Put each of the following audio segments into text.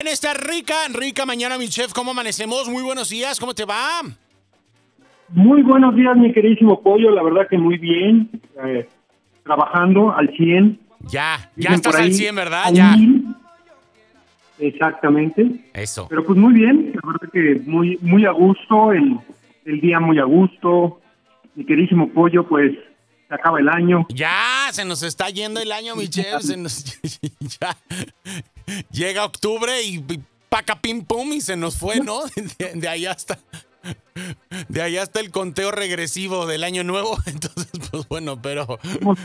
En esta rica, rica mañana, mi chef, ¿cómo amanecemos? Muy buenos días, ¿cómo te va? Muy buenos días, mi queridísimo pollo. La verdad que muy bien. eh, trabajando al 100. Ya, ya estás al ahí, 100, ¿verdad? Ya. mil. Exactamente. Eso. Pero pues muy bien. La verdad que muy, muy a gusto. El, el día muy a gusto. Mi queridísimo pollo, pues se acaba el año. Ya, se nos está yendo el año, mi chef. se nos- ya. Llega octubre y, y paca pim pum y se nos fue, ¿no? De, de ahí hasta. De hasta el conteo regresivo del año nuevo. Entonces, pues bueno, pero. Digamos-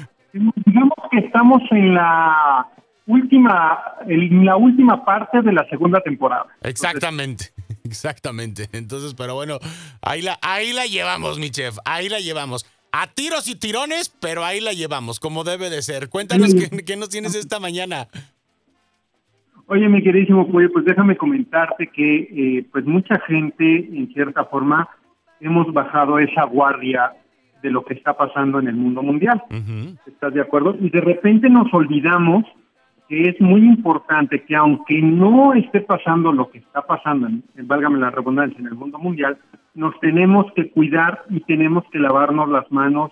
Digamos que estamos en la última, en la última parte de la segunda temporada. Exactamente, exactamente. Entonces, pero bueno, ahí la, ahí la llevamos, mi chef, ahí la llevamos. A tiros y tirones, pero ahí la llevamos, como debe de ser. Cuéntanos Sí. qué, qué nos tienes esta mañana. Oye, mi queridísimo Pollo, pues déjame comentarte que pues pues mucha gente, en cierta forma, hemos bajado esa guardia de lo que está pasando en el mundo mundial. ¿Estás de acuerdo? Y de repente nos olvidamos que es muy importante que aunque no esté pasando lo que está pasando, en- válgame la redundancia, en el mundo mundial, nos tenemos que cuidar y tenemos que lavarnos las manos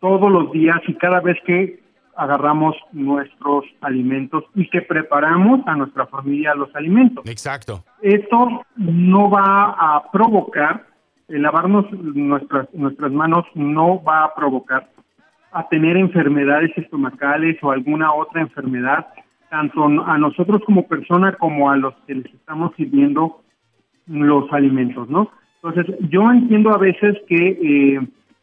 todos los días y cada vez que agarramos nuestros alimentos y que preparamos a nuestra familia los alimentos. Exacto. Esto no va a provocar, el lavarnos nuestras, nuestras manos no va a provocar a tener enfermedades estomacales o alguna otra enfermedad, tanto a nosotros como persona como a los que les estamos sirviendo los alimentos, ¿no? Entonces, yo entiendo a veces que eh,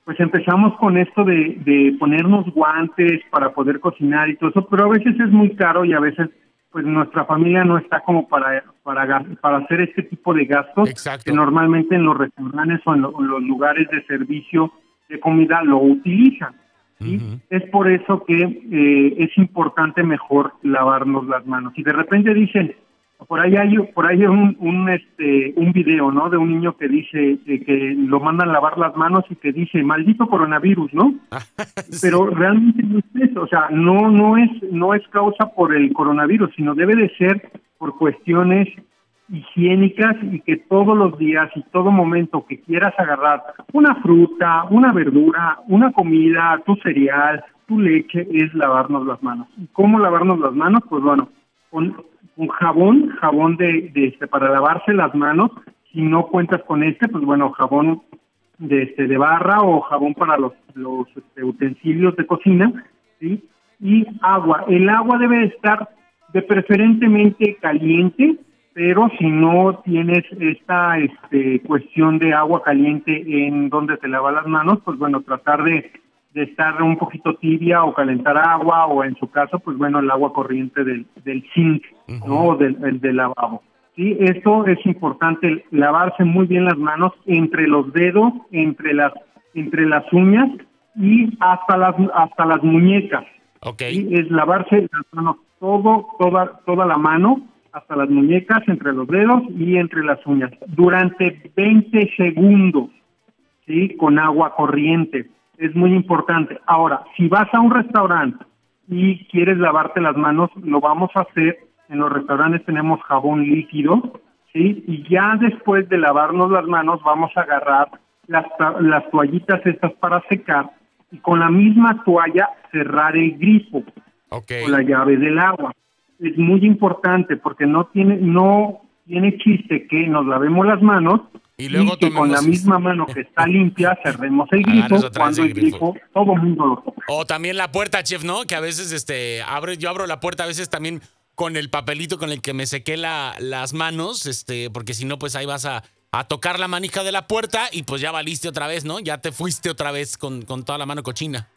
pues empezamos con esto de, de ponernos guantes para poder cocinar y todo eso, pero a veces es muy caro y a veces pues nuestra familia no está como para para, para hacer este tipo de gastos Exacto. que normalmente en los restaurantes o en, lo- en los lugares de servicio de comida lo utilizan. ¿sí? Es por eso que eh, es importante mejor lavarnos las manos. Y de repente dicen, por ahí hay por ahí hay un, un este un video, ¿no? De un niño que dice eh, que lo mandan lavar las manos y que dice maldito coronavirus, ¿no? Pero realmente no es eso, o sea, no no es no es causa por el coronavirus, sino debe de ser por cuestiones higiénicas y que todos los días y todo momento que quieras agarrar una fruta, una verdura, una comida, tu cereal, tu leche, es lavarnos las manos. ¿Y cómo lavarnos las manos? Pues bueno, con, con jabón, jabón de, de este para lavarse las manos. Si no cuentas con este, pues bueno, jabón de este de barra o jabón para los los este, utensilios de cocina, ¿sí? Y agua. El agua debe estar de preferentemente caliente, pero si no tienes esta este, cuestión de agua caliente en donde te lavas las manos, pues bueno, tratar de, de estar un poquito tibia o calentar agua o en su caso, pues bueno, el agua corriente del, del zinc, ¿no? O del, el del lavabo. Sí, esto es importante, lavarse muy bien las manos entre los dedos, entre las, entre las uñas y hasta las, hasta las muñecas. Ok. ¿sí? Es lavarse las manos todo, toda, toda la mano, hasta las muñecas, entre los dedos y entre las uñas, durante 20 segundos, ¿sí? Con agua corriente. Es muy importante. Ahora, si vas a un restaurante y quieres lavarte las manos, lo vamos a hacer. En los restaurantes tenemos jabón líquido, ¿sí? Y ya después de lavarnos las manos, vamos a agarrar las, las toallitas estas para secar y con la misma toalla cerrar el grifo Ok. con la llave del agua. Es muy importante porque no tiene no tiene chiste que nos lavemos las manos Y luego que con la misma mano que está limpia cerremos el grifo vez cuando el el grifo. grifo todo mundo lo toca. O también la puerta, chef, ¿no? Que a veces este abre, yo abro la puerta a veces también con el papelito con el que me sequé la- las manos, este, porque si no, pues ahí vas a, a tocar la manija de la puerta y pues ya valiste otra vez, ¿no? Ya te fuiste otra vez con, con toda la mano cochina.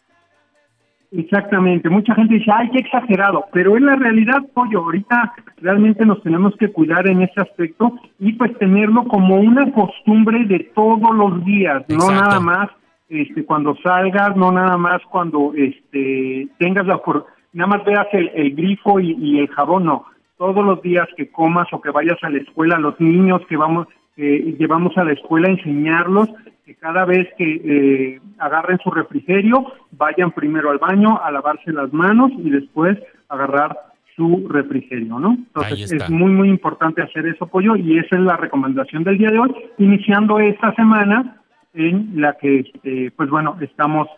Exactamente, mucha gente dice, ay, qué exagerado, pero en la realidad, pollo, ahorita realmente nos tenemos que cuidar en ese aspecto y pues tenerlo como una costumbre de todos los días, no nada más este, cuando salgas, no nada más cuando este, tengas la por nada más veas el, el grifo y, y el jabón, no, todos los días que comas o que vayas a la escuela, los niños que vamos, que llevamos a la escuela, enseñarlos que cada vez que eh, agarren su refrigerio, vayan primero al baño a lavarse las manos y después agarrar su refrigerio, ¿no? Entonces es muy, muy importante hacer eso, Pollo, y esa es la recomendación del día de hoy, iniciando esta semana en la que, este, pues bueno, estamos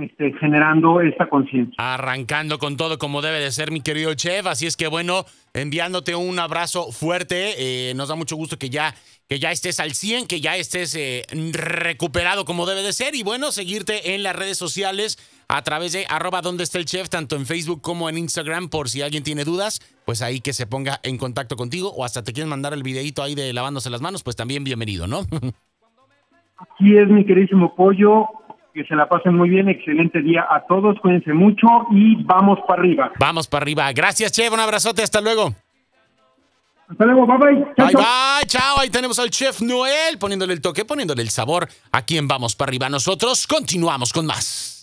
este, generando esta conciencia. Arrancando con todo como debe de ser, mi querido chef. Así es que bueno, enviándote un abrazo fuerte. Eh, nos da mucho gusto que ya, que ya estés al 100, que ya estés eh, recuperado como debe de ser. Y bueno, seguirte en las redes sociales a través de arroba donde está el chef, tanto en Facebook como en Instagram, por si alguien tiene dudas, pues ahí que se ponga en contacto contigo o hasta te quieren mandar el videito ahí de lavándose las manos, pues también bienvenido, ¿no? Así es, mi queridísimo pollo que se la pasen muy bien, excelente día a todos, cuídense mucho y vamos para arriba. Vamos para arriba. Gracias, chef, un abrazote, hasta luego. Hasta luego, bye bye. Chao, bye bye, chao. Ahí tenemos al chef Noel poniéndole el toque, poniéndole el sabor. Aquí en Vamos para arriba. Nosotros continuamos con más.